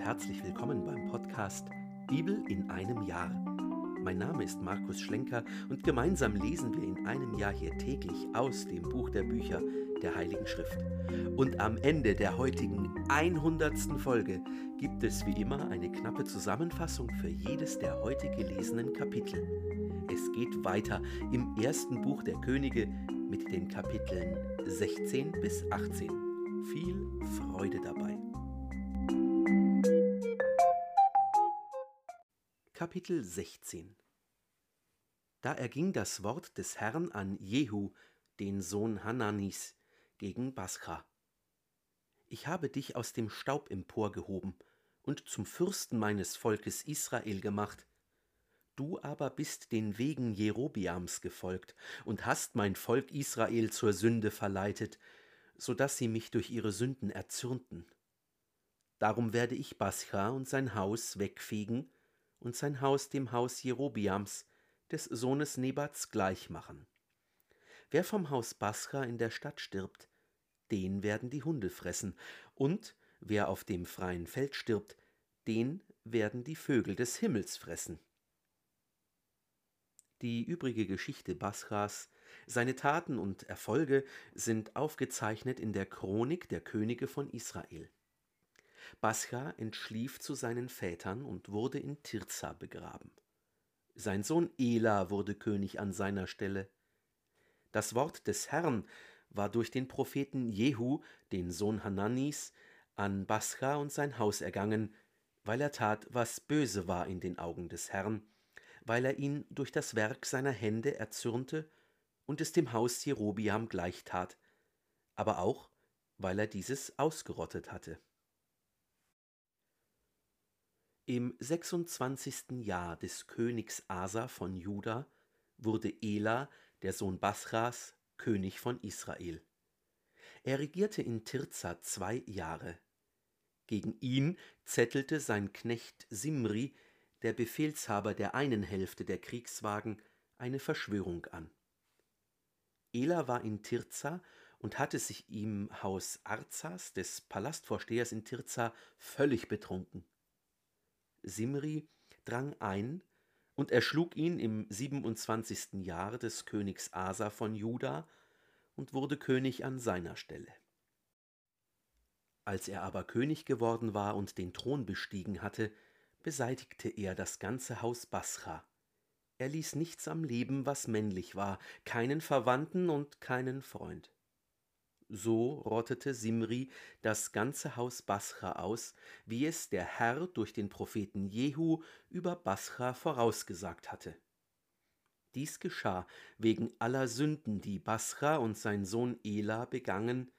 herzlich willkommen beim Podcast Bibel in einem Jahr. Mein Name ist Markus Schlenker und gemeinsam lesen wir in einem Jahr hier täglich aus dem Buch der Bücher der Heiligen Schrift. Und am Ende der heutigen 100. Folge gibt es wie immer eine knappe Zusammenfassung für jedes der heute gelesenen Kapitel. Es geht weiter im ersten Buch der Könige mit den Kapiteln 16 bis 18. Viel Freude dabei. Kapitel 16 Da erging das Wort des Herrn an Jehu, den Sohn Hananis, gegen Bascha. Ich habe dich aus dem Staub emporgehoben und zum Fürsten meines Volkes Israel gemacht. Du aber bist den Wegen Jerobiams gefolgt und hast mein Volk Israel zur Sünde verleitet, so dass sie mich durch ihre Sünden erzürnten. Darum werde ich Bascha und sein Haus wegfegen und sein Haus dem Haus Jerobiams, des Sohnes Nebats, gleich machen. Wer vom Haus Bascha in der Stadt stirbt, den werden die Hunde fressen, und wer auf dem freien Feld stirbt, den werden die Vögel des Himmels fressen. Die übrige Geschichte Baschas, seine Taten und Erfolge sind aufgezeichnet in der Chronik der Könige von Israel. Bascha entschlief zu seinen Vätern und wurde in Tirza begraben. Sein Sohn Ela wurde König an seiner Stelle. Das Wort des Herrn war durch den Propheten Jehu, den Sohn Hananis, an Bascha und sein Haus ergangen, weil er tat, was böse war in den Augen des Herrn, weil er ihn durch das Werk seiner Hände erzürnte und es dem Haus Jerobiam gleichtat, aber auch, weil er dieses ausgerottet hatte. Im 26. Jahr des Königs Asa von Juda wurde Ela, der Sohn Baschas, König von Israel. Er regierte in Tirza zwei Jahre. Gegen ihn zettelte sein Knecht Simri, der Befehlshaber der einen Hälfte der Kriegswagen, eine Verschwörung an. Ela war in Tirza und hatte sich im Haus Arzas, des Palastvorstehers in Tirza, völlig betrunken. Simri drang ein und erschlug ihn im 27. Jahr des Königs Asa von Juda und wurde König an seiner Stelle. Als er aber König geworden war und den Thron bestiegen hatte, beseitigte er das ganze Haus Basra. Er ließ nichts am Leben, was männlich war, keinen Verwandten und keinen Freund. So rottete Simri das ganze Haus Bascha aus, wie es der Herr durch den Propheten Jehu über Bascha vorausgesagt hatte. Dies geschah wegen aller Sünden, die Bascha und sein Sohn Ela begangen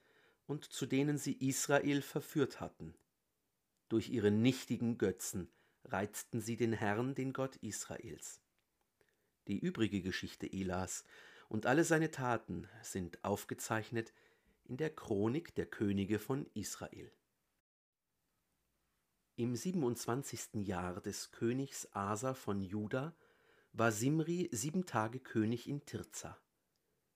und zu denen sie Israel verführt hatten. Durch ihre nichtigen Götzen reizten sie den Herrn, den Gott Israels. Die übrige Geschichte Elas und alle seine Taten sind aufgezeichnet in der Chronik der Könige von Israel. Im 27. Jahr des Königs Asa von Juda war Simri sieben Tage König in Tirza.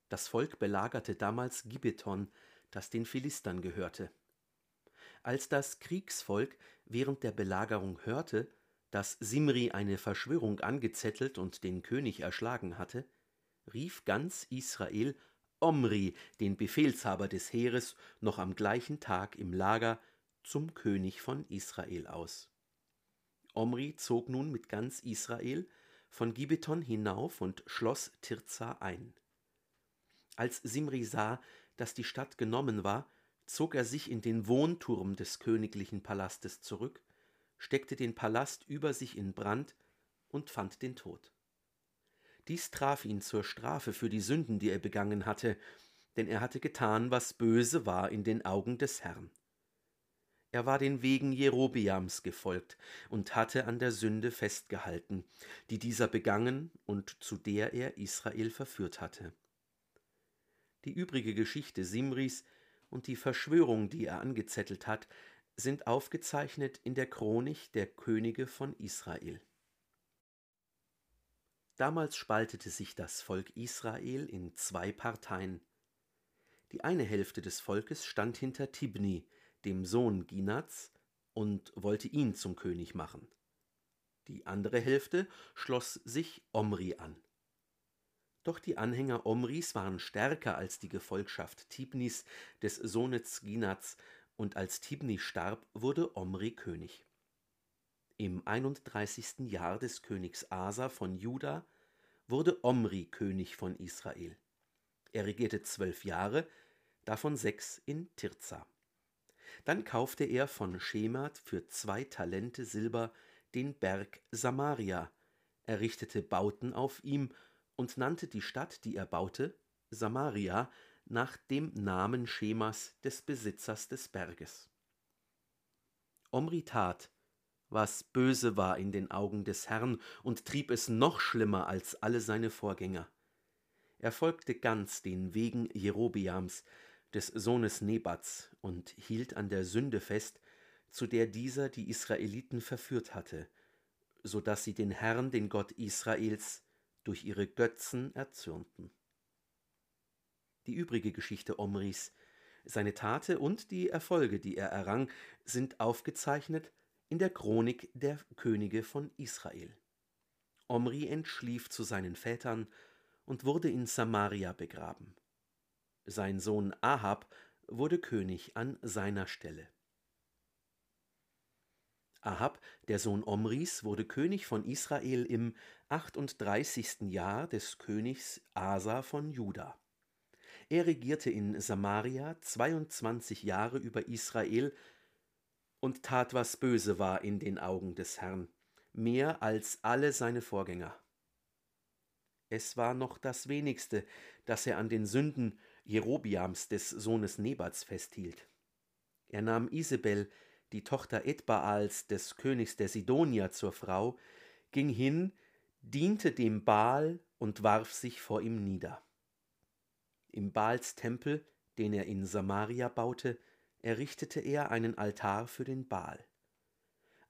Das Volk belagerte damals Gibeton, das den Philistern gehörte. Als das Kriegsvolk während der Belagerung hörte, dass Simri eine Verschwörung angezettelt und den König erschlagen hatte, rief ganz Israel Omri, den Befehlshaber des Heeres, noch am gleichen Tag im Lager zum König von Israel aus. Omri zog nun mit ganz Israel von Gibeton hinauf und schloss Tirza ein. Als Simri sah, dass die Stadt genommen war, zog er sich in den Wohnturm des königlichen Palastes zurück, steckte den Palast über sich in Brand und fand den Tod. Dies traf ihn zur Strafe für die Sünden, die er begangen hatte, denn er hatte getan, was böse war in den Augen des Herrn. Er war den Wegen Jerobiams gefolgt und hatte an der Sünde festgehalten, die dieser begangen und zu der er Israel verführt hatte. Die übrige Geschichte Simris und die Verschwörung, die er angezettelt hat, sind aufgezeichnet in der Chronik der Könige von Israel. Damals spaltete sich das Volk Israel in zwei Parteien. Die eine Hälfte des Volkes stand hinter Tibni, dem Sohn Ginats, und wollte ihn zum König machen. Die andere Hälfte schloss sich Omri an. Doch die Anhänger Omris waren stärker als die Gefolgschaft Tibnis, des Sohnes Ginats, und als Tibni starb, wurde Omri König. Im 31. Jahr des Königs Asa von Juda wurde Omri König von Israel. Er regierte zwölf Jahre, davon sechs in Tirza. Dann kaufte er von Schemat für zwei Talente Silber den Berg Samaria, errichtete Bauten auf ihm und nannte die Stadt, die er baute, Samaria, nach dem Namen Schemas des Besitzers des Berges. Omri tat, was böse war in den Augen des Herrn und trieb es noch schlimmer als alle seine Vorgänger. Er folgte ganz den Wegen Jerobiams, des Sohnes Nebats, und hielt an der Sünde fest, zu der dieser die Israeliten verführt hatte, so dass sie den Herrn, den Gott Israels, durch ihre Götzen erzürnten. Die übrige Geschichte Omris, seine Tate und die Erfolge, die er errang, sind aufgezeichnet in der Chronik der Könige von Israel. Omri entschlief zu seinen Vätern und wurde in Samaria begraben. Sein Sohn Ahab wurde König an seiner Stelle. Ahab, der Sohn Omris, wurde König von Israel im 38. Jahr des Königs Asa von Juda. Er regierte in Samaria 22 Jahre über Israel und tat, was böse war in den Augen des Herrn, mehr als alle seine Vorgänger. Es war noch das wenigste, dass er an den Sünden Jerobiams des Sohnes Nebats festhielt. Er nahm Isabel, die Tochter Edbaals des Königs der Sidonier, zur Frau, ging hin, diente dem Baal und warf sich vor ihm nieder. Im Baals Tempel, den er in Samaria baute, errichtete er einen Altar für den Baal.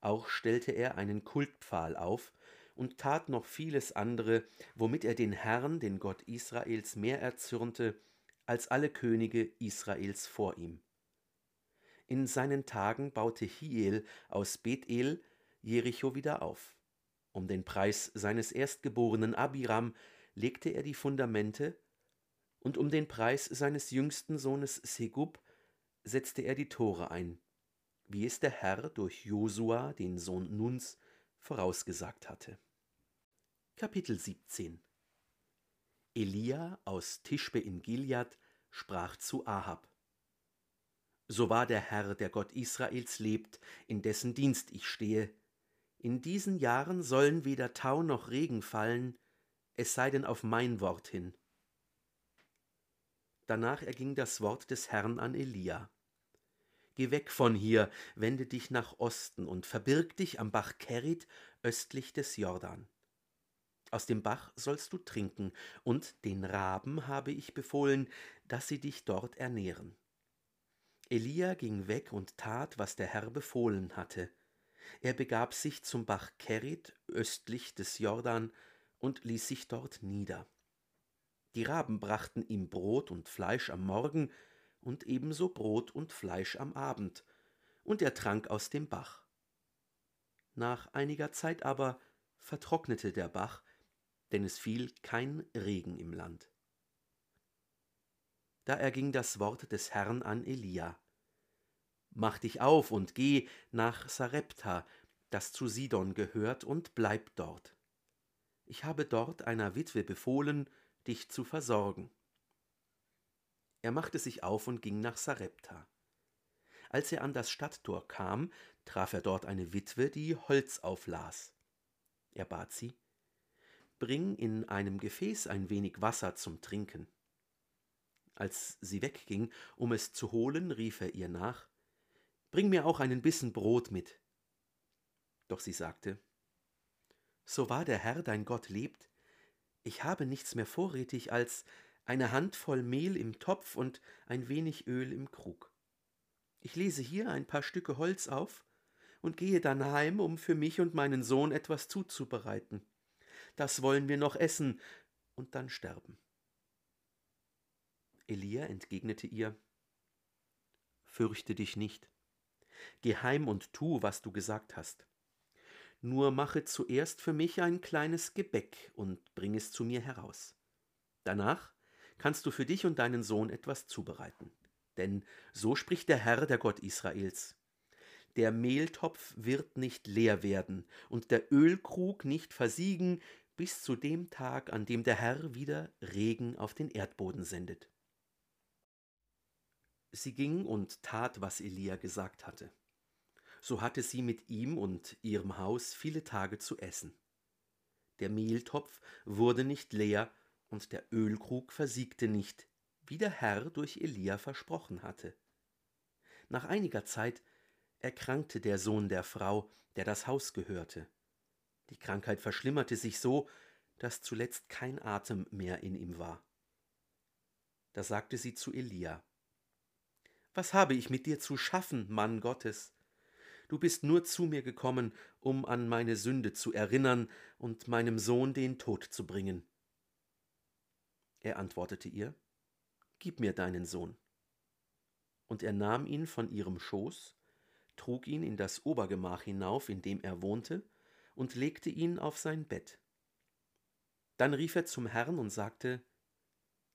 Auch stellte er einen Kultpfahl auf und tat noch vieles andere, womit er den Herrn, den Gott Israels, mehr erzürnte als alle Könige Israels vor ihm. In seinen Tagen baute Hiel aus Bethel Jericho wieder auf. Um den Preis seines Erstgeborenen Abiram legte er die Fundamente, und um den Preis seines jüngsten Sohnes Segub setzte er die Tore ein, wie es der Herr durch Josua, den Sohn Nuns, vorausgesagt hatte. Kapitel 17 Elia aus Tischbe in Gilead sprach zu Ahab so wahr der Herr, der Gott Israels lebt, in dessen Dienst ich stehe. In diesen Jahren sollen weder Tau noch Regen fallen, es sei denn auf mein Wort hin. Danach erging das Wort des Herrn an Elia. Geh weg von hier, wende dich nach Osten und verbirg dich am Bach Kerit östlich des Jordan. Aus dem Bach sollst du trinken, und den Raben habe ich befohlen, dass sie dich dort ernähren. Elia ging weg und tat, was der Herr befohlen hatte. Er begab sich zum Bach Kerit östlich des Jordan und ließ sich dort nieder. Die Raben brachten ihm Brot und Fleisch am Morgen und ebenso Brot und Fleisch am Abend, und er trank aus dem Bach. Nach einiger Zeit aber vertrocknete der Bach, denn es fiel kein Regen im Land. Da erging das Wort des Herrn an Elia. Mach dich auf und geh nach Sarepta, das zu Sidon gehört, und bleib dort. Ich habe dort einer Witwe befohlen, dich zu versorgen. Er machte sich auf und ging nach Sarepta. Als er an das Stadttor kam, traf er dort eine Witwe, die Holz auflas. Er bat sie, Bring in einem Gefäß ein wenig Wasser zum Trinken. Als sie wegging, um es zu holen, rief er ihr nach Bring mir auch einen Bissen Brot mit. Doch sie sagte So wahr der Herr dein Gott lebt, ich habe nichts mehr vorrätig als eine Handvoll Mehl im Topf und ein wenig Öl im Krug. Ich lese hier ein paar Stücke Holz auf und gehe dann heim, um für mich und meinen Sohn etwas zuzubereiten. Das wollen wir noch essen und dann sterben. Elia entgegnete ihr Fürchte dich nicht. Geh heim und tu, was du gesagt hast. Nur mache zuerst für mich ein kleines Gebäck und bring es zu mir heraus. Danach kannst du für dich und deinen Sohn etwas zubereiten. Denn so spricht der Herr, der Gott Israels. Der Mehltopf wird nicht leer werden und der Ölkrug nicht versiegen bis zu dem Tag, an dem der Herr wieder Regen auf den Erdboden sendet. Sie ging und tat, was Elia gesagt hatte. So hatte sie mit ihm und ihrem Haus viele Tage zu essen. Der Mehltopf wurde nicht leer und der Ölkrug versiegte nicht, wie der Herr durch Elia versprochen hatte. Nach einiger Zeit erkrankte der Sohn der Frau, der das Haus gehörte. Die Krankheit verschlimmerte sich so, dass zuletzt kein Atem mehr in ihm war. Da sagte sie zu Elia, Was habe ich mit dir zu schaffen, Mann Gottes? Du bist nur zu mir gekommen, um an meine Sünde zu erinnern und meinem Sohn den Tod zu bringen. Er antwortete ihr, Gib mir deinen Sohn. Und er nahm ihn von ihrem Schoß, trug ihn in das Obergemach hinauf, in dem er wohnte, und legte ihn auf sein Bett. Dann rief er zum Herrn und sagte,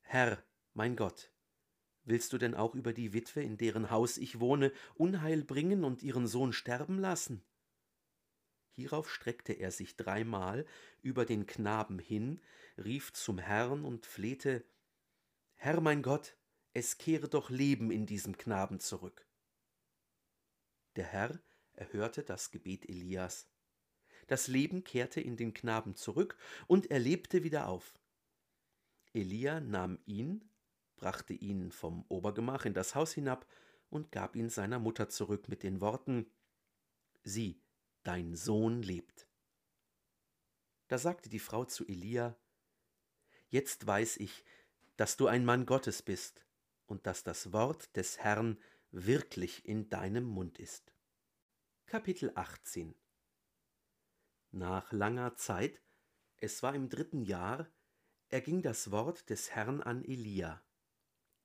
Herr, mein Gott, willst du denn auch über die Witwe, in deren Haus ich wohne, Unheil bringen und ihren Sohn sterben lassen? Hierauf streckte er sich dreimal über den Knaben hin, rief zum Herrn und flehte, Herr mein Gott, es kehre doch Leben in diesem Knaben zurück. Der Herr erhörte das Gebet Elias. Das Leben kehrte in den Knaben zurück, und er lebte wieder auf. Elia nahm ihn, brachte ihn vom Obergemach in das Haus hinab und gab ihn seiner Mutter zurück mit den Worten Sieh, dein Sohn lebt. Da sagte die Frau zu Elia Jetzt weiß ich, dass du ein Mann Gottes bist und dass das Wort des Herrn wirklich in deinem Mund ist. Kapitel 18 Nach langer Zeit, es war im dritten Jahr, erging das Wort des Herrn an Elia.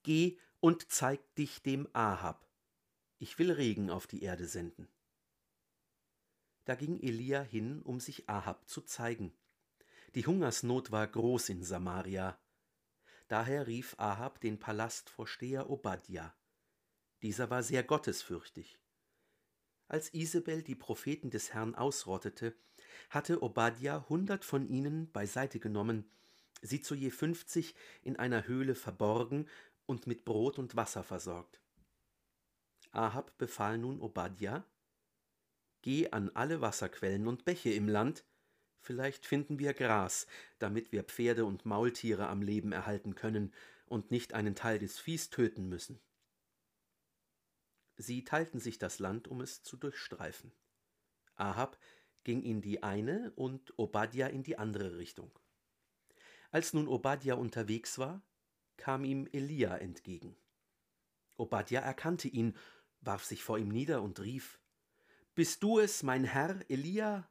Geh und zeig dich dem Ahab. Ich will Regen auf die Erde senden. Da ging Elia hin, um sich Ahab zu zeigen. Die Hungersnot war groß in Samaria. Daher rief Ahab den Palastvorsteher Obadja. Dieser war sehr gottesfürchtig. Als Isabel die Propheten des Herrn ausrottete, hatte Obadja hundert von ihnen beiseite genommen, sie zu je fünfzig in einer Höhle verborgen und mit Brot und Wasser versorgt. Ahab befahl nun Obadja, Geh an alle Wasserquellen und Bäche im Land, vielleicht finden wir Gras, damit wir Pferde und Maultiere am Leben erhalten können und nicht einen Teil des Viehs töten müssen. Sie teilten sich das Land, um es zu durchstreifen. Ahab ging in die eine und Obadja in die andere Richtung. Als nun Obadja unterwegs war, kam ihm Elia entgegen. Obadja erkannte ihn, warf sich vor ihm nieder und rief bist du es, mein Herr Elia?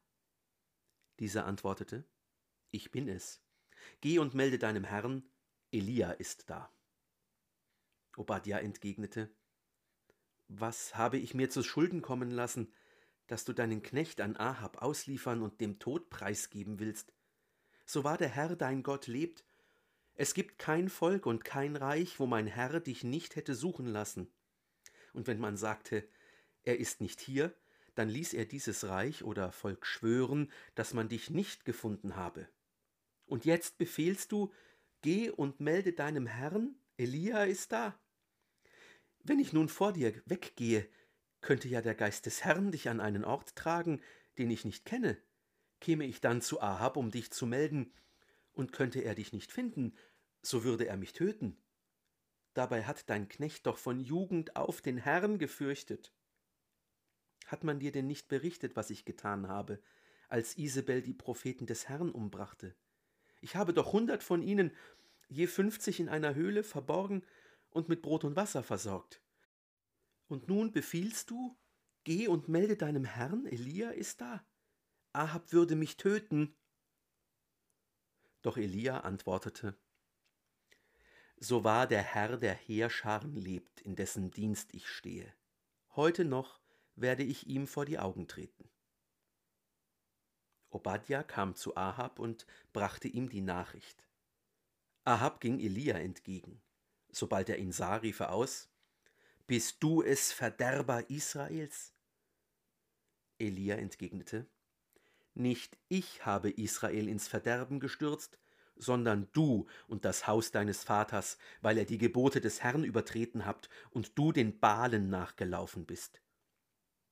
Dieser antwortete, Ich bin es. Geh und melde deinem Herrn, Elia ist da. Obadja entgegnete, Was habe ich mir zu Schulden kommen lassen, dass du deinen Knecht an Ahab ausliefern und dem Tod preisgeben willst? So wahr der Herr dein Gott lebt, es gibt kein Volk und kein Reich, wo mein Herr dich nicht hätte suchen lassen. Und wenn man sagte, er ist nicht hier, dann ließ er dieses Reich oder Volk schwören, dass man dich nicht gefunden habe. Und jetzt befehlst du, geh und melde deinem Herrn, Elia ist da. Wenn ich nun vor dir weggehe, könnte ja der Geist des Herrn dich an einen Ort tragen, den ich nicht kenne. Käme ich dann zu Ahab, um dich zu melden, und könnte er dich nicht finden, so würde er mich töten. Dabei hat dein Knecht doch von Jugend auf den Herrn gefürchtet. Hat man dir denn nicht berichtet, was ich getan habe, als Isabel die Propheten des Herrn umbrachte? Ich habe doch hundert von ihnen, je fünfzig in einer Höhle verborgen und mit Brot und Wasser versorgt. Und nun befiehlst du, geh und melde deinem Herrn, Elia ist da. Ahab würde mich töten. Doch Elia antwortete, So wahr der Herr der Heerscharen lebt, in dessen Dienst ich stehe. Heute noch werde ich ihm vor die Augen treten. Obadja kam zu Ahab und brachte ihm die Nachricht. Ahab ging Elia entgegen. Sobald er ihn sah, rief er aus: Bist du es, Verderber Israels? Elia entgegnete: Nicht ich habe Israel ins Verderben gestürzt, sondern du und das Haus deines Vaters, weil er die Gebote des Herrn übertreten habt und du den Balen nachgelaufen bist.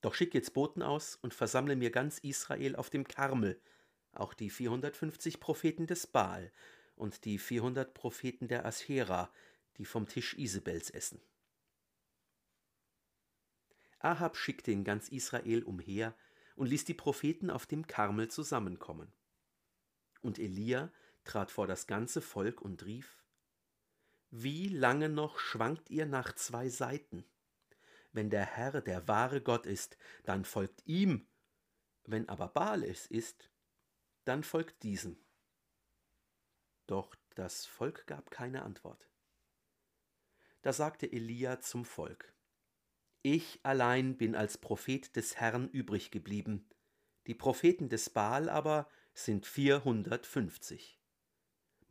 Doch schick jetzt Boten aus und versammle mir ganz Israel auf dem Karmel, auch die 450 Propheten des Baal und die 400 Propheten der Aschera, die vom Tisch Isabels essen. Ahab schickte in ganz Israel umher und ließ die Propheten auf dem Karmel zusammenkommen. Und Elia trat vor das ganze Volk und rief Wie lange noch schwankt ihr nach zwei Seiten? Wenn der Herr der wahre Gott ist, dann folgt ihm, wenn aber Baal es ist, dann folgt diesem. Doch das Volk gab keine Antwort. Da sagte Elia zum Volk Ich allein bin als Prophet des Herrn übrig geblieben, die Propheten des Baal aber sind vierhundertfünfzig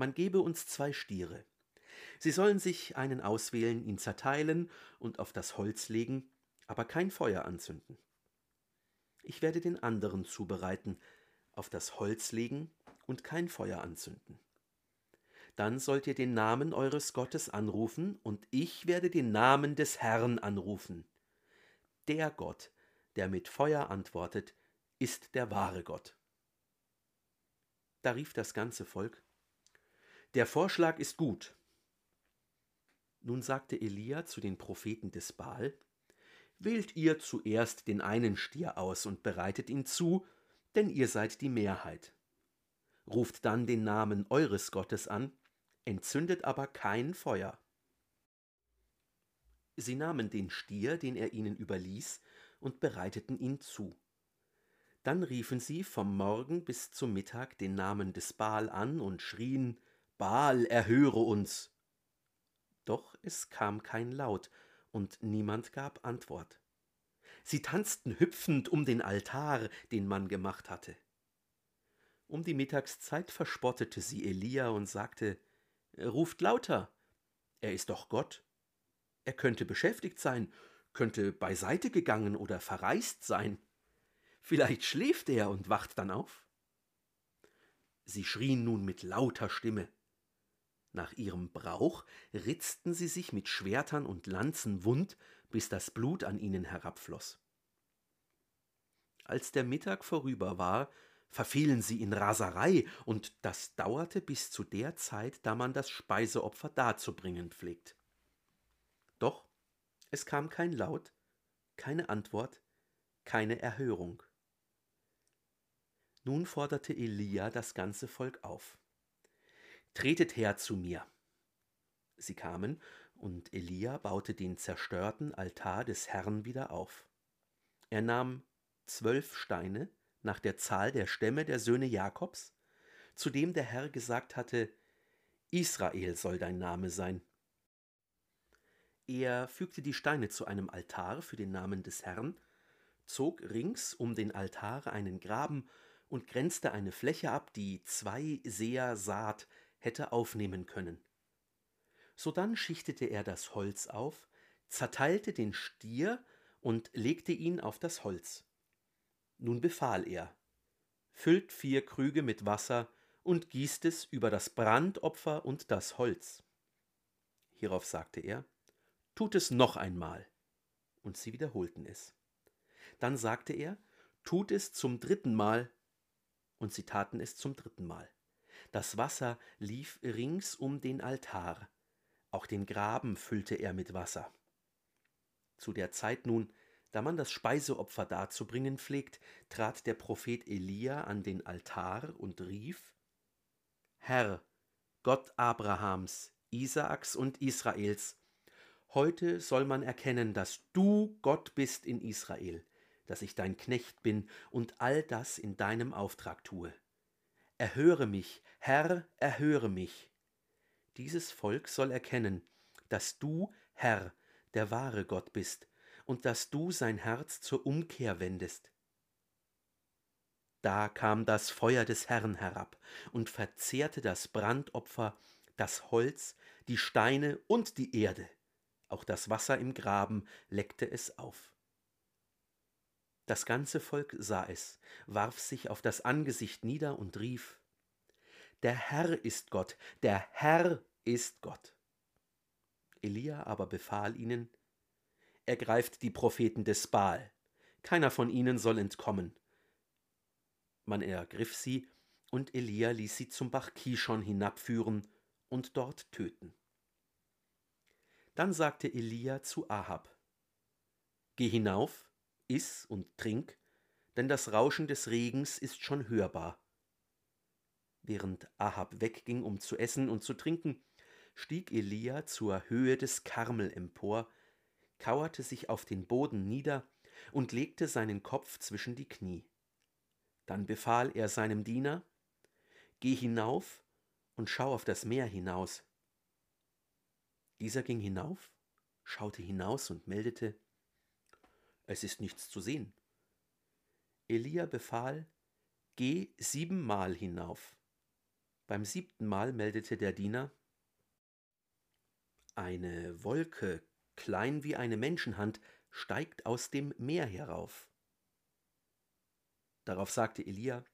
man gebe uns zwei Stiere. Sie sollen sich einen auswählen, ihn zerteilen und auf das Holz legen, aber kein Feuer anzünden. Ich werde den anderen zubereiten, auf das Holz legen und kein Feuer anzünden. Dann sollt ihr den Namen eures Gottes anrufen, und ich werde den Namen des Herrn anrufen. Der Gott, der mit Feuer antwortet, ist der wahre Gott. Da rief das ganze Volk der Vorschlag ist gut. Nun sagte Elia zu den Propheten des Baal, Wählt ihr zuerst den einen Stier aus und bereitet ihn zu, denn ihr seid die Mehrheit. Ruft dann den Namen eures Gottes an, entzündet aber kein Feuer. Sie nahmen den Stier, den er ihnen überließ, und bereiteten ihn zu. Dann riefen sie vom Morgen bis zum Mittag den Namen des Baal an und schrien Baal, erhöre uns. Doch es kam kein Laut, und niemand gab Antwort. Sie tanzten hüpfend um den Altar, den man gemacht hatte. Um die Mittagszeit verspottete sie Elia und sagte, Ruft lauter, er ist doch Gott. Er könnte beschäftigt sein, könnte beiseite gegangen oder verreist sein. Vielleicht schläft er und wacht dann auf. Sie schrien nun mit lauter Stimme. Nach ihrem Brauch ritzten sie sich mit Schwertern und Lanzen wund, bis das Blut an ihnen herabfloß. Als der Mittag vorüber war, verfielen sie in Raserei, und das dauerte bis zu der Zeit, da man das Speiseopfer darzubringen pflegt. Doch es kam kein Laut, keine Antwort, keine Erhörung. Nun forderte Elia das ganze Volk auf. Tretet her zu mir. Sie kamen, und Elia baute den zerstörten Altar des Herrn wieder auf. Er nahm zwölf Steine nach der Zahl der Stämme der Söhne Jakobs, zu dem der Herr gesagt hatte, Israel soll dein Name sein. Er fügte die Steine zu einem Altar für den Namen des Herrn, zog rings um den Altar einen Graben und grenzte eine Fläche ab, die zwei Seher Saat hätte aufnehmen können. Sodann schichtete er das Holz auf, zerteilte den Stier und legte ihn auf das Holz. Nun befahl er, füllt vier Krüge mit Wasser und gießt es über das Brandopfer und das Holz. Hierauf sagte er, tut es noch einmal. Und sie wiederholten es. Dann sagte er, tut es zum dritten Mal. Und sie taten es zum dritten Mal. Das Wasser lief rings um den Altar, auch den Graben füllte er mit Wasser. Zu der Zeit nun, da man das Speiseopfer darzubringen pflegt, trat der Prophet Elia an den Altar und rief Herr, Gott Abrahams, Isaaks und Israels, heute soll man erkennen, dass du Gott bist in Israel, dass ich dein Knecht bin und all das in deinem Auftrag tue. Erhöre mich, Herr, erhöre mich. Dieses Volk soll erkennen, dass du, Herr, der wahre Gott bist und dass du sein Herz zur Umkehr wendest. Da kam das Feuer des Herrn herab und verzehrte das Brandopfer, das Holz, die Steine und die Erde. Auch das Wasser im Graben leckte es auf. Das ganze Volk sah es, warf sich auf das Angesicht nieder und rief Der Herr ist Gott, der Herr ist Gott. Elia aber befahl ihnen Ergreift die Propheten des Baal, keiner von ihnen soll entkommen, man ergriff sie, und Elia ließ sie zum Bach Kishon hinabführen und dort töten. Dann sagte Elia zu Ahab: Geh hinauf, iss und trink, denn das Rauschen des Regens ist schon hörbar. Während Ahab wegging, um zu essen und zu trinken, stieg Elia zur Höhe des Karmel empor, kauerte sich auf den Boden nieder und legte seinen Kopf zwischen die Knie. Dann befahl er seinem Diener, Geh hinauf und schau auf das Meer hinaus. Dieser ging hinauf, schaute hinaus und meldete, Es ist nichts zu sehen. Elia befahl, Geh siebenmal hinauf. Beim siebten Mal meldete der Diener, Eine Wolke, klein wie eine Menschenhand, steigt aus dem Meer herauf. Darauf sagte Elia,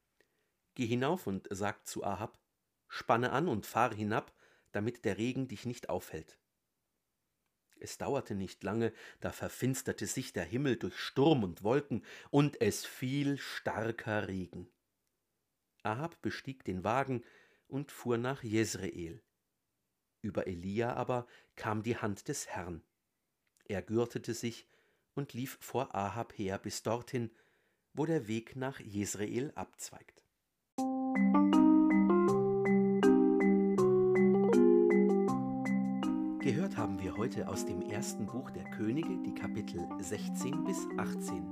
Geh hinauf und sag zu Ahab, spanne an und fahre hinab, damit der Regen dich nicht aufhält. Es dauerte nicht lange, da verfinsterte sich der Himmel durch Sturm und Wolken, und es fiel starker Regen. Ahab bestieg den Wagen und fuhr nach Jezreel. Über Elia aber kam die Hand des Herrn. Er gürtete sich und lief vor Ahab her bis dorthin, wo der Weg nach Jezreel abzweigt. Haben wir heute aus dem ersten Buch der Könige die Kapitel 16 bis 18.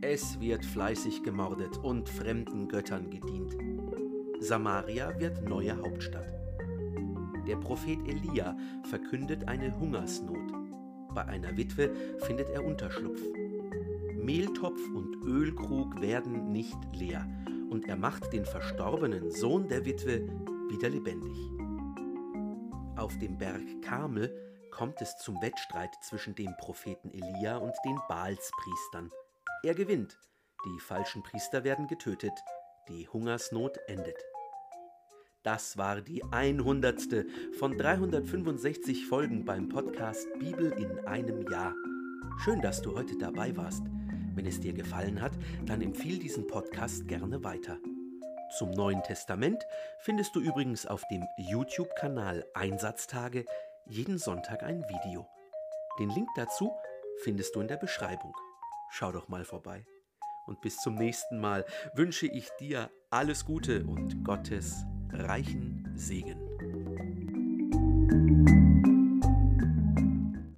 Es wird fleißig gemordet und fremden Göttern gedient. Samaria wird neue Hauptstadt. Der Prophet Elia verkündet eine Hungersnot. Bei einer Witwe findet er Unterschlupf. Mehltopf und Ölkrug werden nicht leer, und er macht den verstorbenen Sohn der Witwe wieder lebendig. Auf dem Berg Karmel kommt es zum Wettstreit zwischen dem Propheten Elia und den Baalspriestern. Er gewinnt, die falschen Priester werden getötet, die Hungersnot endet. Das war die 100. von 365 Folgen beim Podcast Bibel in einem Jahr. Schön, dass du heute dabei warst. Wenn es dir gefallen hat, dann empfiehl diesen Podcast gerne weiter. Zum Neuen Testament findest du übrigens auf dem YouTube-Kanal Einsatztage jeden Sonntag ein Video. Den Link dazu findest du in der Beschreibung. Schau doch mal vorbei. Und bis zum nächsten Mal wünsche ich dir alles Gute und Gottes reichen Segen.